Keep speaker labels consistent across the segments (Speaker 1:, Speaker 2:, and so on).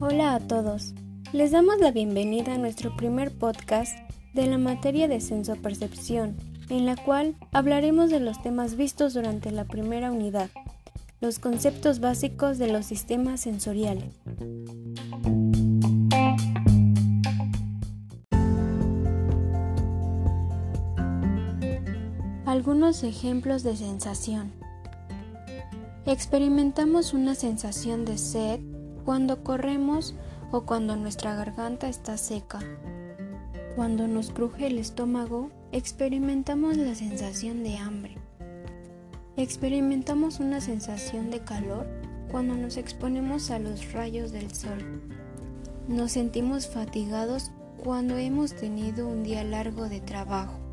Speaker 1: Hola a todos. Les damos la bienvenida a nuestro primer podcast de la materia de sensopercepción, en la cual hablaremos de los temas vistos durante la primera unidad, los conceptos básicos de los sistemas sensoriales. Algunos ejemplos de sensación. Experimentamos una sensación de sed cuando corremos o cuando nuestra garganta está seca. Cuando nos cruje el estómago, experimentamos la sensación de hambre. Experimentamos una sensación de calor cuando nos exponemos a los rayos del sol. Nos sentimos fatigados cuando hemos tenido un día largo de trabajo.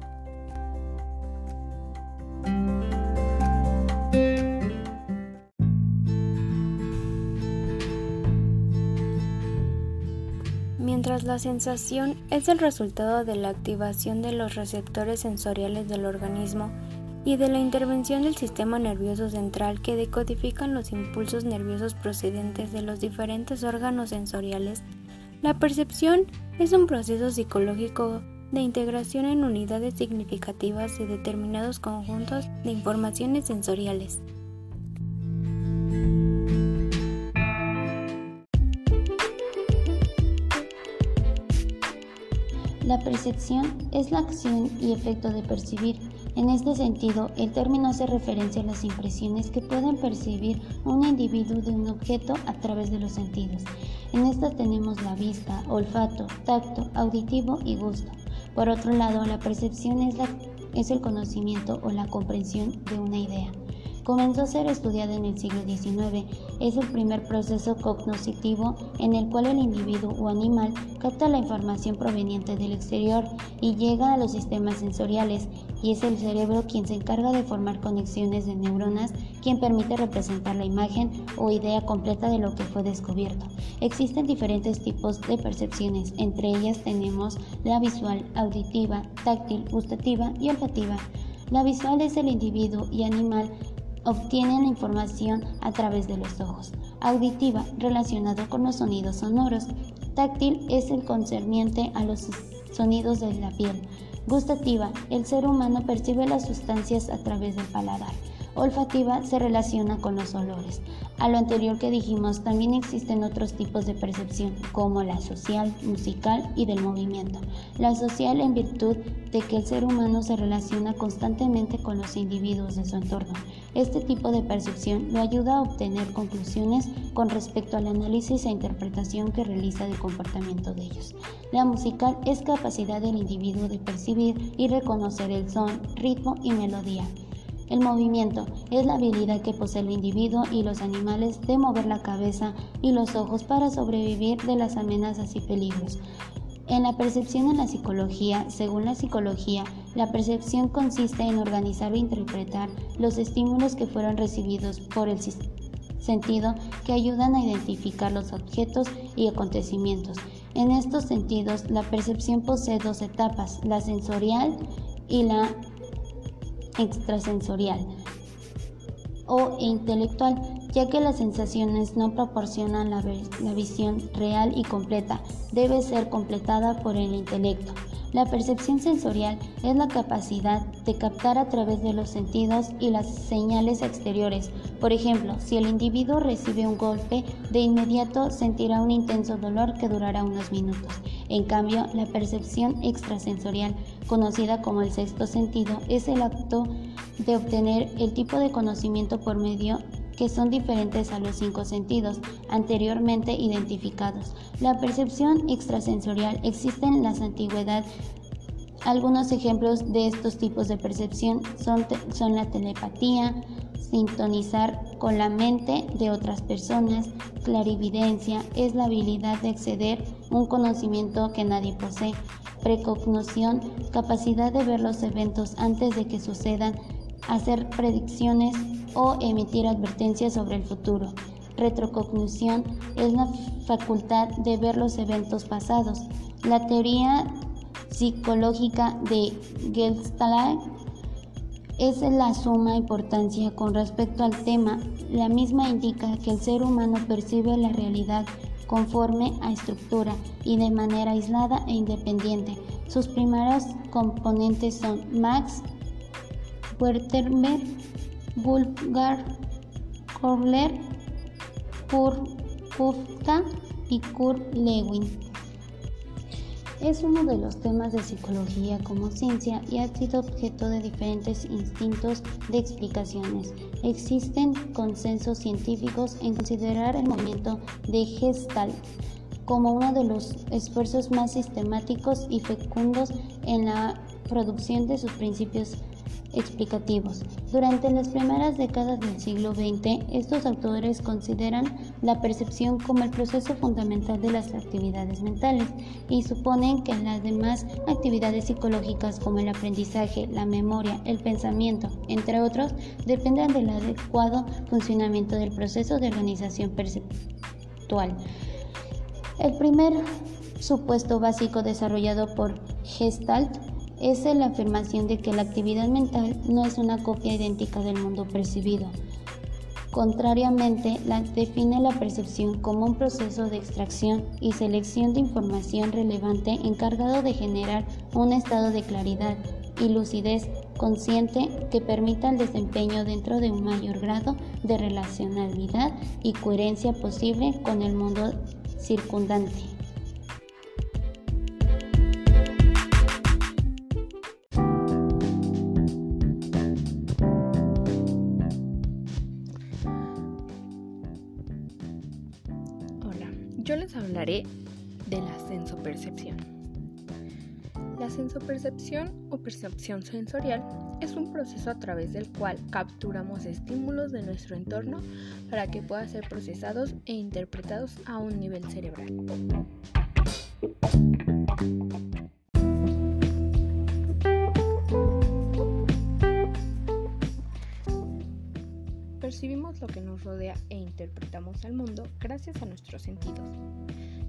Speaker 1: Mientras la sensación es el resultado de la activación de los receptores sensoriales del organismo y de la intervención del sistema nervioso central que decodifican los impulsos nerviosos procedentes de los diferentes órganos sensoriales, la percepción es un proceso psicológico de integración en unidades significativas de determinados conjuntos de informaciones sensoriales.
Speaker 2: La percepción es la acción y efecto de percibir. En este sentido, el término hace referencia a las impresiones que pueden percibir un individuo de un objeto a través de los sentidos. En estas tenemos la vista, olfato, tacto, auditivo y gusto. Por otro lado, la percepción es, es el conocimiento o la comprensión de una idea comenzó a ser estudiada en el siglo XIX. Es el primer proceso cognoscitivo en el cual el individuo o animal capta la información proveniente del exterior y llega a los sistemas sensoriales y es el cerebro quien se encarga de formar conexiones de neuronas, quien permite representar la imagen o idea completa de lo que fue descubierto. Existen diferentes tipos de percepciones, entre ellas tenemos la visual, auditiva, táctil, gustativa y olfativa. La visual es el individuo y animal obtienen la información a través de los ojos. Auditiva, relacionado con los sonidos sonoros. Táctil es el concerniente a los sonidos de la piel. Gustativa, el ser humano percibe las sustancias a través del paladar olfativa se relaciona con los olores. A lo anterior que dijimos, también existen otros tipos de percepción, como la social, musical y del movimiento. La social en virtud de que el ser humano se relaciona constantemente con los individuos de su entorno. Este tipo de percepción lo ayuda a obtener conclusiones con respecto al análisis e interpretación que realiza del comportamiento de ellos. La musical es capacidad del individuo de percibir y reconocer el son, ritmo y melodía. El movimiento es la habilidad que posee el individuo y los animales de mover la cabeza y los ojos para sobrevivir de las amenazas y peligros. En la percepción en la psicología, según la psicología, la percepción consiste en organizar e interpretar los estímulos que fueron recibidos por el sentido que ayudan a identificar los objetos y acontecimientos. En estos sentidos, la percepción posee dos etapas, la sensorial y la extrasensorial o intelectual, ya que las sensaciones no proporcionan la, la, visión real y completa, debe ser completada por el intelecto. La percepción sensorial es la capacidad de captar a través de los sentidos y las señales exteriores. Por ejemplo, si el individuo recibe un golpe, de inmediato sentirá un intenso dolor que durará unos minutos. En cambio, la percepción extrasensorial, conocida como el sexto sentido, es el acto de obtener el tipo de conocimiento por medio que son diferentes a los cinco sentidos anteriormente identificados. La percepción extrasensorial existe en la antigüedad. Algunos ejemplos de estos tipos de percepción son, son la telepatía, sintonizar con la mente de otras personas, clarividencia es la habilidad de acceder un conocimiento que nadie posee, precognición, capacidad de ver los eventos antes de que sucedan, hacer predicciones o emitir advertencias sobre el futuro. Retrocognición es la facultad de ver los eventos pasados. La teoría psicológica de Gestalt es la suma importancia con respecto al tema. La misma indica que el ser humano percibe la realidad conforme a estructura y de manera aislada e independiente. Sus primeros componentes son Max Wertherberg, Bulgar, Korler, Kurt y Kurt Lewin. Es uno de los temas de psicología como ciencia y ha sido objeto de diferentes instintos de explicaciones. Existen consensos científicos en considerar el movimiento de Gestalt como uno de los esfuerzos más sistemáticos y fecundos en la producción de sus principios explicativos. Durante las primeras décadas del siglo XX, estos autores consideran la percepción como el proceso fundamental de las actividades mentales y suponen que las demás actividades psicológicas como el aprendizaje, la memoria, el pensamiento, entre otros, dependen del adecuado funcionamiento del proceso de organización perceptual. El primer supuesto básico desarrollado por Gestalt es la afirmación de que la actividad mental no es una copia idéntica del mundo percibido. Contrariamente, define la percepción como un proceso de extracción y selección de información relevante encargado de generar un estado de claridad y lucidez consciente que permita el desempeño dentro de un mayor grado de relacionalidad y coherencia posible con el mundo circundante.
Speaker 3: De la sensopercepción. La sensopercepción o percepción sensorial es un proceso a través del cual capturamos estímulos de nuestro entorno para que puedan ser procesados e interpretados a un nivel cerebral. Percibimos lo que nos rodea e interpretamos al mundo gracias a nuestros sentidos,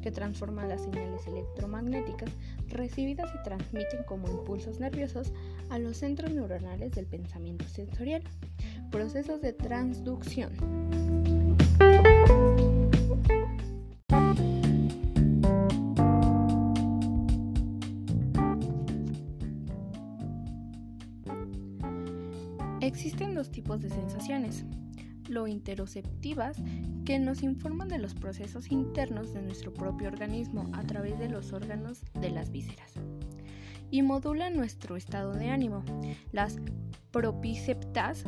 Speaker 3: que transforman las señales electromagnéticas recibidas y transmiten como impulsos nerviosos a los centros neuronales del pensamiento sensorial, procesos de transducción. Existen dos tipos de sensaciones, lo interoceptivas, que nos informan de los procesos internos de nuestro propio organismo a través de los órganos de las vísceras y modulan nuestro estado de ánimo. Las propiceptas,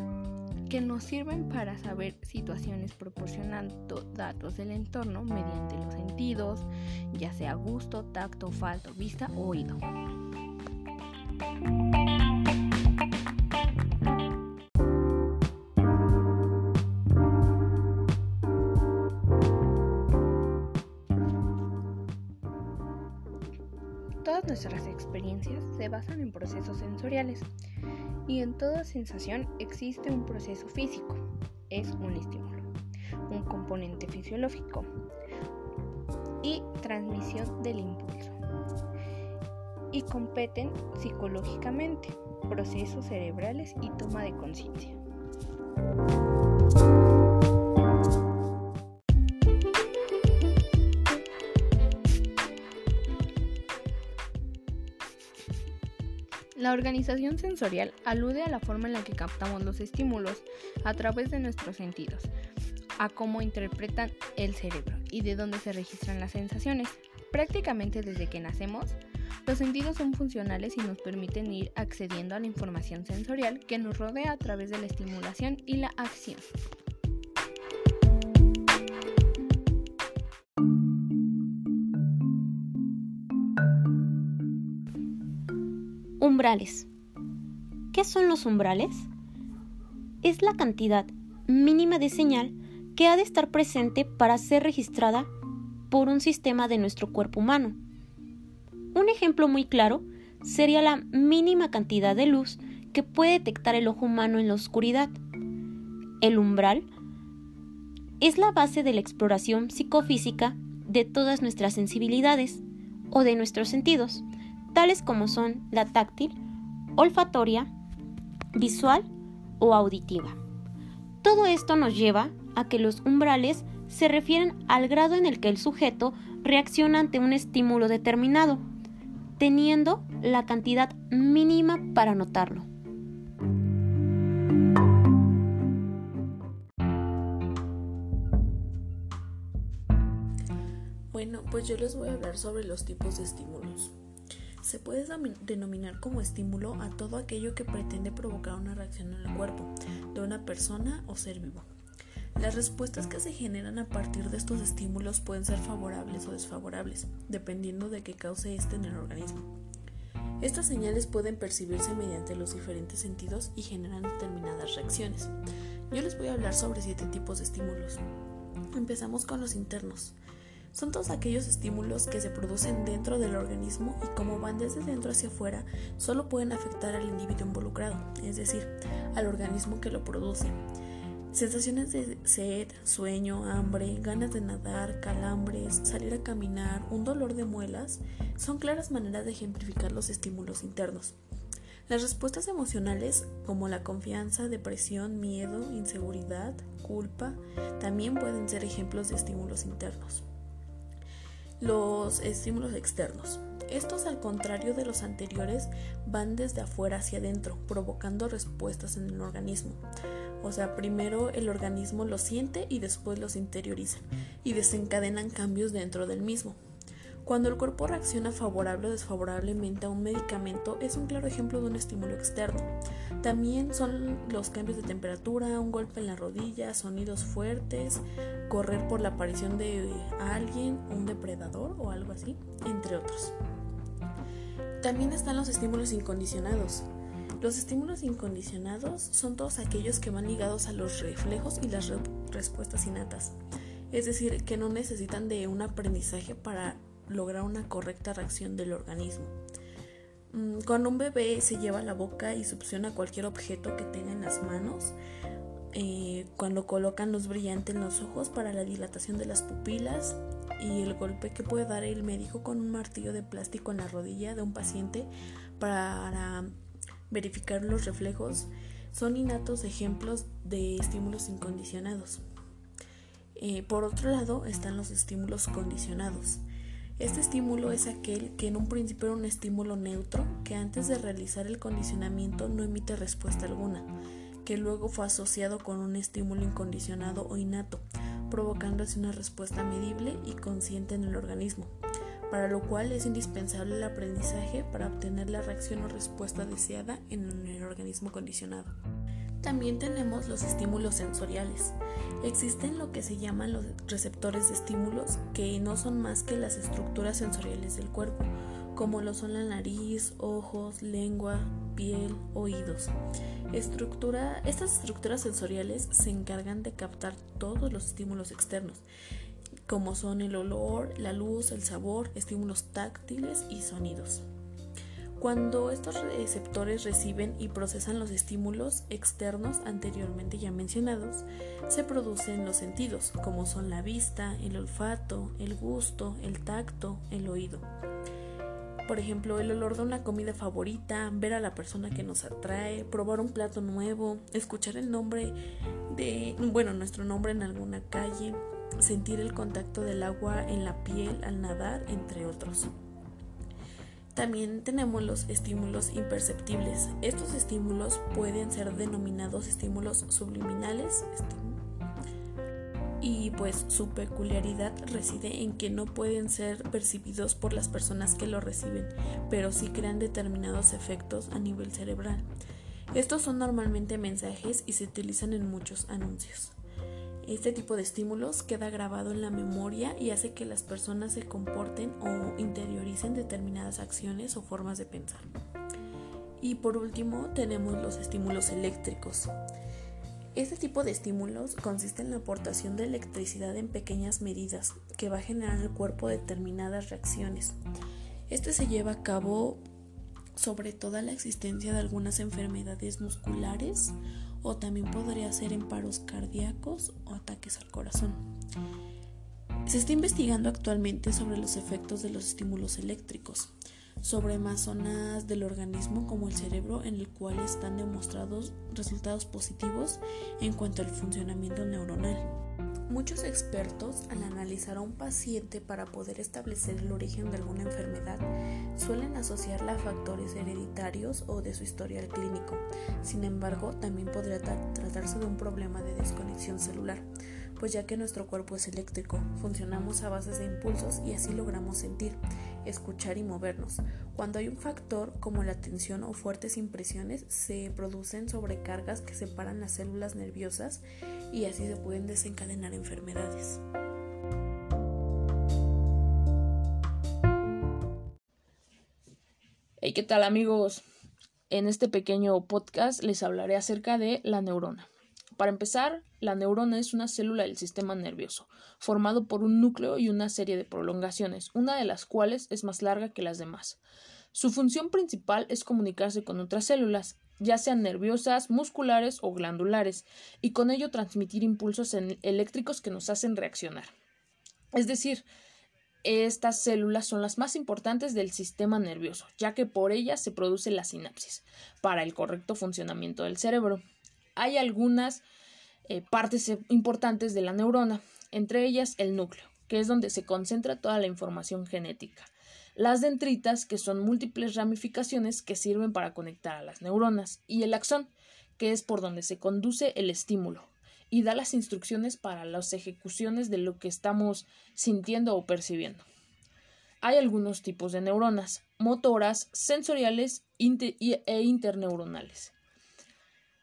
Speaker 3: que nos sirven para saber situaciones proporcionando datos del entorno mediante los sentidos, ya sea gusto, tacto, falto, vista o oído. Se basan en procesos sensoriales y en toda sensación existe un proceso físico, es un estímulo, un componente fisiológico y transmisión del impulso. Y competen psicológicamente, procesos cerebrales y toma de conciencia. La organización sensorial alude a la forma en la que captamos los estímulos a través de nuestros sentidos, a cómo interpretan el cerebro y de dónde se registran las sensaciones. Prácticamente desde que nacemos, los sentidos son funcionales y nos permiten ir accediendo a la información sensorial que nos rodea a través de la estimulación y la acción.
Speaker 4: ¿Qué son los umbrales? Es la cantidad mínima de señal que ha de estar presente para ser registrada por un sistema de nuestro cuerpo humano. Un ejemplo muy claro sería la mínima cantidad de luz que puede detectar el ojo humano en la oscuridad. El umbral es la base de la exploración psicofísica de todas nuestras sensibilidades o de nuestros sentidos tales como son la táctil, olfatoria, visual o auditiva. Todo esto nos lleva a que los umbrales se refieren al grado en el que el sujeto reacciona ante un estímulo determinado, teniendo la cantidad mínima para notarlo.
Speaker 5: Bueno, pues yo les voy a hablar sobre los tipos de estímulos. Se puede denominar como estímulo a todo aquello que pretende provocar una reacción en el cuerpo de una persona o ser vivo. Las respuestas que se generan a partir de estos estímulos pueden ser favorables o desfavorables, dependiendo de qué cause este en el organismo. Estas señales pueden percibirse mediante los diferentes sentidos y generan determinadas reacciones. Yo les voy a hablar sobre siete tipos de estímulos. Empezamos con los internos. Son todos aquellos estímulos que se producen dentro del organismo y como van desde dentro hacia afuera, solo pueden afectar al individuo involucrado, es decir, al organismo que lo produce. Sensaciones de sed, sueño, hambre, ganas de nadar, calambres, salir a caminar, un dolor de muelas, son claras maneras de ejemplificar los estímulos internos. Las respuestas emocionales, como la confianza, depresión, miedo, inseguridad, culpa, también pueden ser ejemplos de estímulos internos los estímulos externos. Estos, al contrario de los anteriores, van desde afuera hacia adentro, provocando respuestas en el organismo. O sea, primero el organismo lo siente y después los interioriza y desencadenan cambios dentro del mismo. Cuando el cuerpo reacciona favorable o desfavorablemente a un medicamento es un claro ejemplo de un estímulo externo. También son los cambios de temperatura, un golpe en la rodilla, sonidos fuertes, correr por la aparición de alguien, un depredador o algo así, entre otros. También están los estímulos incondicionados. Los estímulos incondicionados son todos aquellos que van ligados a los reflejos y las respuestas innatas. Es decir, que no necesitan de un aprendizaje para lograr una correcta reacción del organismo. Mm, cuando un bebé se lleva la boca y succiona cualquier objeto que tenga en las manos, eh, cuando colocan luz brillante en los ojos para la dilatación de las pupilas y el golpe que puede dar el médico con un martillo de plástico en la rodilla de un paciente para verificar los reflejos, son innatos ejemplos de estímulos incondicionados. Eh, por otro lado están los estímulos condicionados. Este estímulo es aquel que en un principio era un estímulo neutro, que antes de realizar el condicionamiento no emite respuesta alguna, que luego fue asociado con un estímulo incondicionado o innato, provocando así una respuesta medible y consciente en el organismo, para lo cual es indispensable el aprendizaje para obtener la reacción o respuesta deseada en el organismo condicionado. También tenemos los estímulos sensoriales. Existen lo que se llaman los receptores de estímulos, que no son más que las estructuras sensoriales del cuerpo, como lo son la nariz, ojos, lengua, piel, oídos. Estructura, estas estructuras sensoriales se encargan de captar todos los estímulos externos, como son el olor, la luz, el sabor, estímulos táctiles y sonidos. Cuando estos receptores reciben y procesan los estímulos externos anteriormente ya mencionados, se producen los sentidos, como son la vista, el olfato, el gusto, el tacto, el oído. Por ejemplo, el olor de una comida favorita, ver a la persona que nos atrae, probar un plato nuevo, escuchar el nombre de, bueno, nuestro nombre en alguna calle, sentir el contacto del agua en la piel al nadar, entre otros. También tenemos los estímulos imperceptibles. Estos estímulos pueden ser denominados estímulos subliminales y pues su peculiaridad reside en que no pueden ser percibidos por las personas que lo reciben, pero sí crean determinados efectos a nivel cerebral. Estos son normalmente mensajes y se utilizan en muchos anuncios. Este tipo de estímulos queda grabado en la memoria y hace que las personas se comporten o interioricen determinadas acciones o formas de pensar. Y por último tenemos los estímulos eléctricos. Este tipo de estímulos consiste en la aportación de electricidad en pequeñas medidas que va a generar en el cuerpo determinadas reacciones. Este se lleva a cabo sobre toda la existencia de algunas enfermedades musculares o también podría ser en paros cardíacos o ataques al corazón. Se está investigando actualmente sobre los efectos de los estímulos eléctricos. Sobre más zonas del organismo como el cerebro en el cual están demostrados resultados positivos en cuanto al funcionamiento neuronal. Muchos expertos al analizar a un paciente para poder establecer el origen de alguna enfermedad suelen asociarla a factores hereditarios o de su historial clínico. Sin embargo, también podría tratarse de un problema de desconexión celular pues ya que nuestro cuerpo es eléctrico, funcionamos a base de impulsos y así logramos sentir, escuchar y movernos. Cuando hay un factor como la tensión o fuertes impresiones, se producen sobrecargas que separan las células nerviosas y así se pueden desencadenar enfermedades.
Speaker 6: Hey, ¿qué tal amigos? En este pequeño podcast les hablaré acerca de la neurona. Para empezar, la neurona es una célula del sistema nervioso, formado por un núcleo y una serie de prolongaciones, una de las cuales es más larga que las demás. Su función principal es comunicarse con otras células, ya sean nerviosas, musculares o glandulares, y con ello transmitir impulsos eléctricos que nos hacen reaccionar. Es decir, estas células son las más importantes del sistema nervioso, ya que por ellas se produce la sinapsis, para el correcto funcionamiento del cerebro hay algunas eh, partes importantes de la neurona, entre ellas el núcleo, que es donde se concentra toda la información genética. Las dendritas, que son múltiples ramificaciones que sirven para conectar a las neuronas, y el axón, que es por donde se conduce el estímulo y da las instrucciones para las ejecuciones de lo que estamos sintiendo o percibiendo. Hay algunos tipos de neuronas, motoras, sensoriales e interneuronales.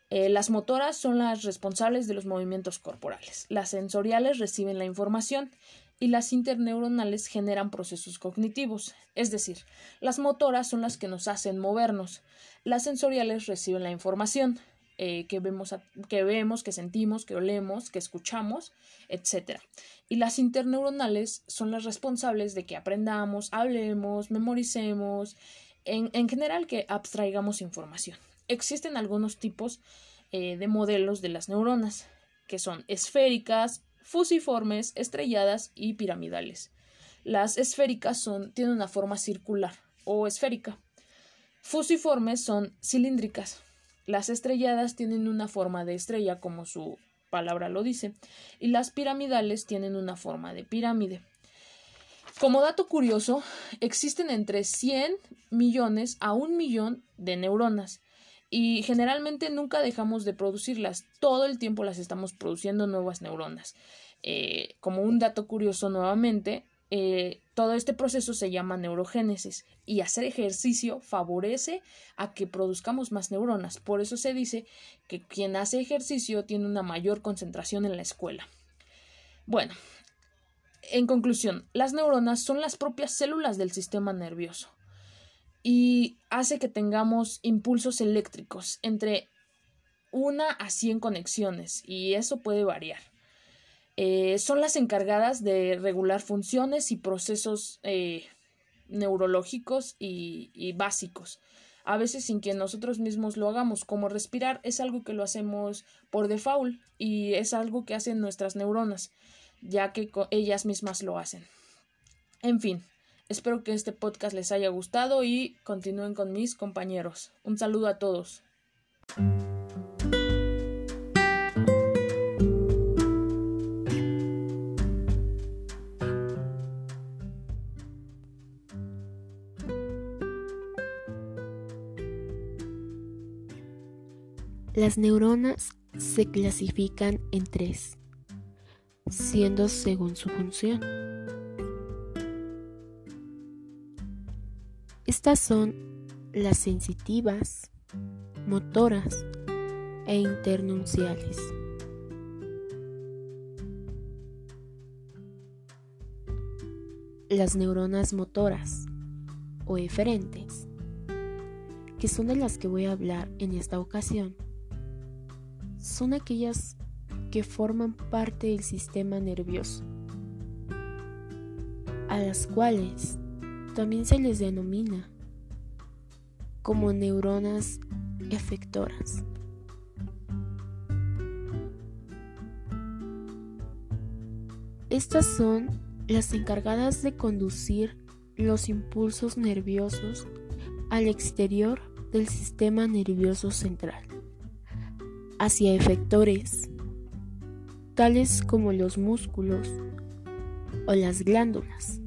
Speaker 6: Eh, las motoras son las responsables de los movimientos corporales. Las sensoriales reciben la información y las interneuronales generan procesos cognitivos. Es decir, las motoras son las que nos hacen movernos. Las sensoriales reciben la información eh, que, vemos, que vemos, que sentimos, que olemos, que escuchamos, etc. Y las interneuronales son las responsables de que aprendamos, hablemos, memoricemos, en, en general que abstraigamos información. Existen algunos tipos eh, de modelos de las neuronas, que son esféricas, fusiformes, estrelladas y piramidales. Las esféricas son, tienen una forma circular o esférica. Fusiformes son cilíndricas. Las estrelladas tienen una forma de estrella, como su palabra lo dice, y las piramidales tienen una forma de pirámide. Como dato curioso, existen entre 100 millones a un millón de neuronas y generalmente nunca dejamos de producirlas, todo el tiempo las estamos produciendo nuevas neuronas. Eh, como un dato curioso nuevamente, eh, todo este proceso se llama neurogénesis y hacer ejercicio favorece a que produzcamos más neuronas. Por eso se dice que quien hace ejercicio tiene una mayor concentración en la escuela. Bueno, en conclusión, las neuronas son las propias células del sistema nervioso y hace que tengamos impulsos eléctricos entre una a 100 conexiones y eso puede variar. Eh, son las encargadas de regular funciones y procesos eh, neurológicos y, y, básicos. A veces sin que nosotros mismos lo hagamos, como respirar es algo que lo hacemos por default y es algo que hacen nuestras neuronas, ya que ellas mismas lo hacen. En fin, Espero que este podcast les haya gustado y continúen con mis compañeros. Un saludo a todos.
Speaker 7: Las neuronas se clasifican en tres, siendo según su función. Estas son las sensitivas, motoras e internunciales. Las neuronas motoras o eferentes, que son de las que voy a hablar en esta ocasión, son aquellas que forman parte del sistema nervioso, a las cuales también se les denomina como neuronas efectoras. Estas son las encargadas de conducir los impulsos nerviosos al exterior del sistema nervioso central, hacia efectores, tales como los músculos o las glándulas,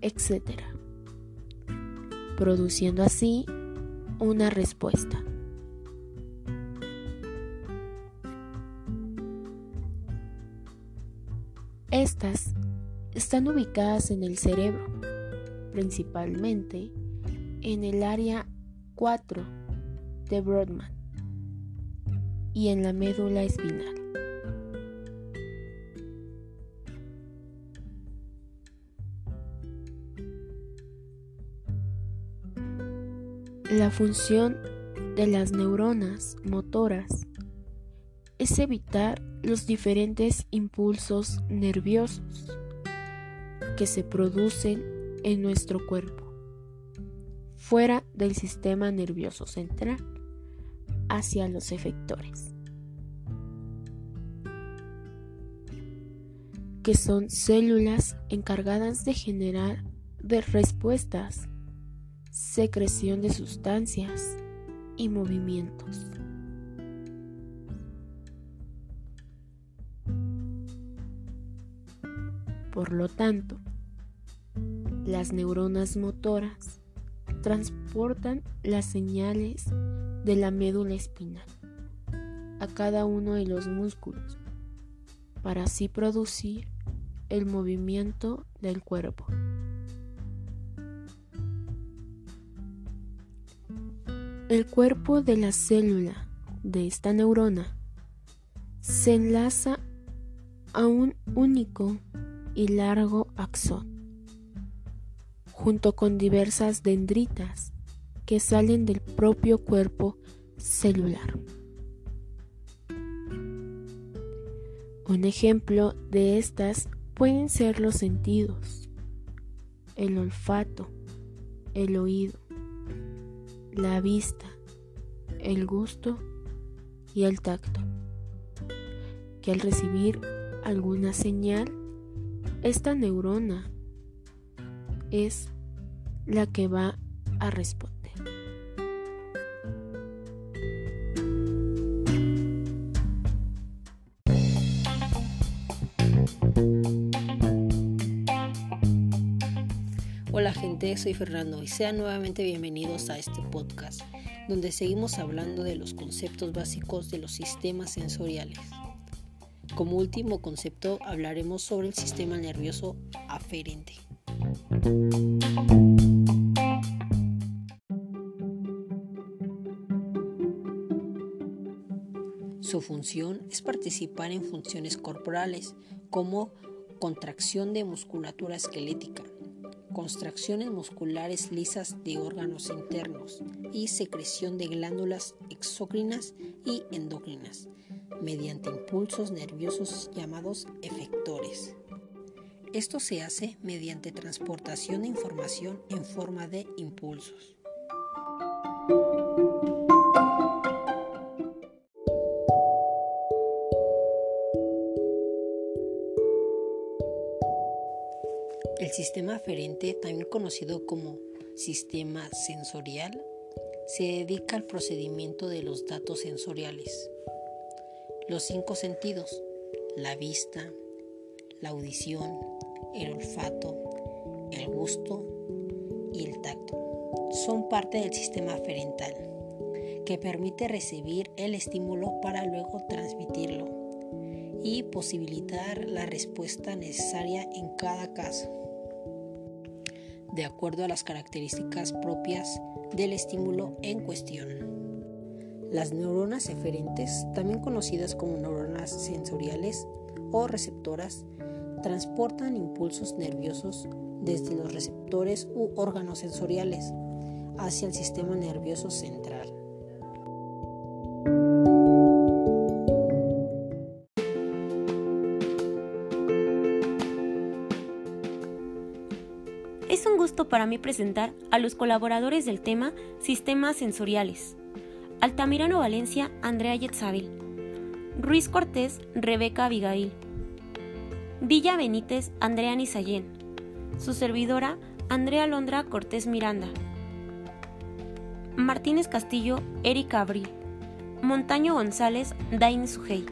Speaker 7: etc., produciendo así una respuesta. Estas están ubicadas en el cerebro, principalmente en el área 4 de Brodmann y en la médula espinal. La función de las neuronas motoras es evitar los diferentes impulsos nerviosos que se producen en nuestro cuerpo, fuera del sistema nervioso central, hacia los efectores, que son células encargadas de generar respuestas, secreción de sustancias y movimientos. Por lo tanto, las neuronas motoras transportan las señales de la médula espinal a cada uno de los músculos para así producir el movimiento del cuerpo. El cuerpo de la célula de esta neurona se enlaza a un único y largo axón, junto con diversas dendritas que salen del propio cuerpo celular. Un ejemplo de estas pueden ser los sentidos, el olfato, el oído, la vista, el gusto y el tacto, que al recibir alguna señal esta neurona es la que va a responder.
Speaker 8: Soy Fernando y sean nuevamente bienvenidos a este podcast, donde seguimos hablando de los conceptos básicos de los sistemas sensoriales. Como último concepto hablaremos sobre el sistema nervioso aferente. Su función es participar en funciones corporales como contracción de musculatura esquelética, contracciones musculares lisas de órganos internos y secreción de glándulas exócrinas y endocrinas mediante impulsos nerviosos llamados efectores. Esto se hace mediante transportación de información en forma de impulsos. El sistema aferente, también conocido como sistema sensorial, se dedica al procedimiento de los datos sensoriales, los cinco sentidos, la vista, la audición, el olfato, el gusto y el tacto, son parte del sistema aferental, que permite recibir el estímulo para luego transmitirlo y posibilitar la respuesta necesaria en cada caso, de acuerdo a las características propias del estímulo en cuestión. Las neuronas eferentes, también conocidas como neuronas sensoriales o receptoras, transportan impulsos nerviosos desde los receptores u órganos sensoriales hacia el sistema nervioso central.
Speaker 4: para mí presentar a los colaboradores del tema Sistemas Sensoriales. Altamirano Valencia, Andrea Yetzabel. Ruiz Cortés, Rebeca Abigail. Villa Benítez, Andrea Nisayén. Su servidora, Andrea Londra Cortés Miranda. Martínez Castillo, Erika Abril. Montaño González, Dain Sugey.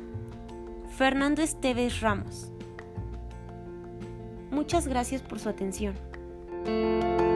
Speaker 4: Fernández Tevez Ramos. Muchas gracias por su atención. Thank you.